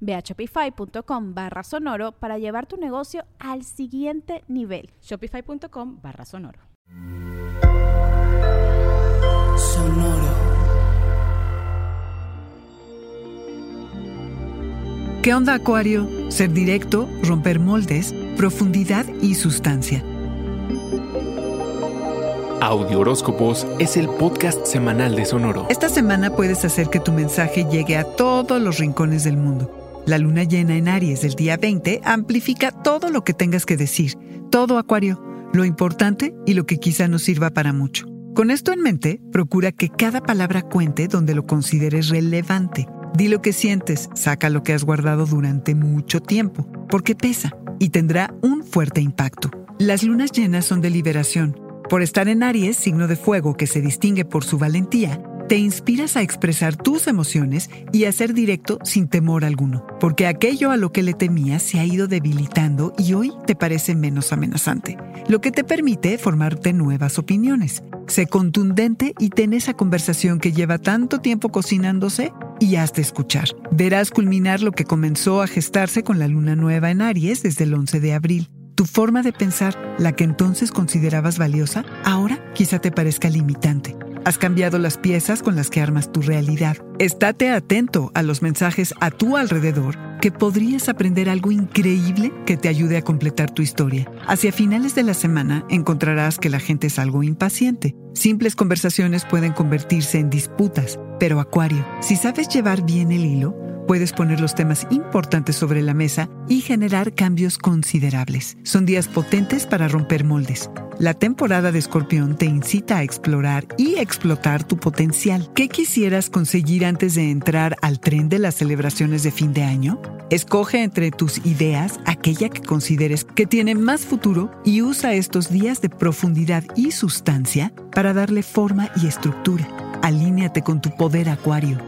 Ve a shopify.com barra sonoro para llevar tu negocio al siguiente nivel. Shopify.com barra sonoro. Sonoro. ¿Qué onda Acuario? Ser directo, romper moldes, profundidad y sustancia. Audio Horóscopos es el podcast semanal de Sonoro. Esta semana puedes hacer que tu mensaje llegue a todos los rincones del mundo. La luna llena en Aries del día 20 amplifica todo lo que tengas que decir, todo Acuario, lo importante y lo que quizá no sirva para mucho. Con esto en mente, procura que cada palabra cuente donde lo consideres relevante. Di lo que sientes, saca lo que has guardado durante mucho tiempo, porque pesa y tendrá un fuerte impacto. Las lunas llenas son de liberación por estar en Aries, signo de fuego que se distingue por su valentía, te inspiras a expresar tus emociones y a ser directo sin temor alguno, porque aquello a lo que le temías se ha ido debilitando y hoy te parece menos amenazante, lo que te permite formarte nuevas opiniones. Sé contundente y ten esa conversación que lleva tanto tiempo cocinándose y hazte escuchar. Verás culminar lo que comenzó a gestarse con la luna nueva en Aries desde el 11 de abril. Tu forma de pensar, la que entonces considerabas valiosa, ahora quizá te parezca limitante. Has cambiado las piezas con las que armas tu realidad. Estate atento a los mensajes a tu alrededor que podrías aprender algo increíble que te ayude a completar tu historia. Hacia finales de la semana encontrarás que la gente es algo impaciente. Simples conversaciones pueden convertirse en disputas, pero Acuario, si sabes llevar bien el hilo, Puedes poner los temas importantes sobre la mesa y generar cambios considerables. Son días potentes para romper moldes. La temporada de Escorpión te incita a explorar y explotar tu potencial. ¿Qué quisieras conseguir antes de entrar al tren de las celebraciones de fin de año? Escoge entre tus ideas aquella que consideres que tiene más futuro y usa estos días de profundidad y sustancia para darle forma y estructura. Alíneate con tu poder acuario.